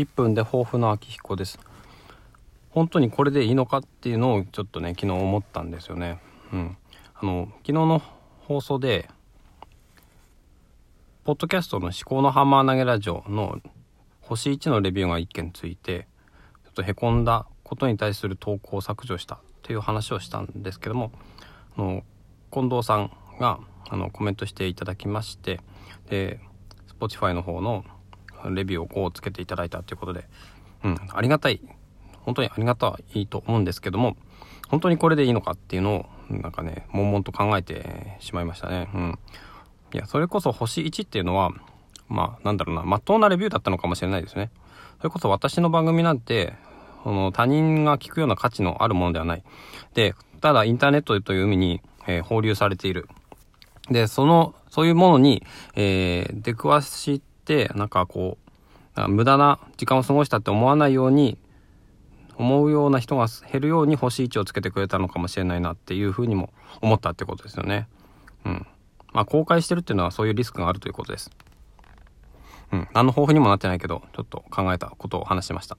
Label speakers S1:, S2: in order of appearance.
S1: 1分で豊富な秋彦です。本当にこれでいいのかっていうのをちょっとね、昨日思ったんですよね。うん。あの、昨日の放送で、ポッドキャストの思考のハンマー投げラジオの星1のレビューが1件ついて、ちょっとへこんだことに対する投稿を削除したという話をしたんですけども、あの近藤さんがあのコメントしていただきましてで Spotify の方のレビューをこうつけていただいたということで、うん、ありがたい本当にありがたいと思うんですけども本当にこれでいいのかっていうのをなんかね悶々と考えてしまいましたね。うん、いやそれこそ星1っていうのはまあなんだろうなまっとうなレビューだったのかもしれないですね。それこそ私の番組なんてその他人が聞くような価値のあるものではない。で、ただインターネットという海に、えー、放流されている。で、その、そういうものに、えー、出くわして、なんかこう、無駄な時間を過ごしたって思わないように、思うような人が減るように星1をつけてくれたのかもしれないなっていうふうにも思ったってことですよね。うん。まあ、公開してるっていうのはそういうリスクがあるということです。うん。何の抱負にもなってないけど、ちょっと考えたことを話しました。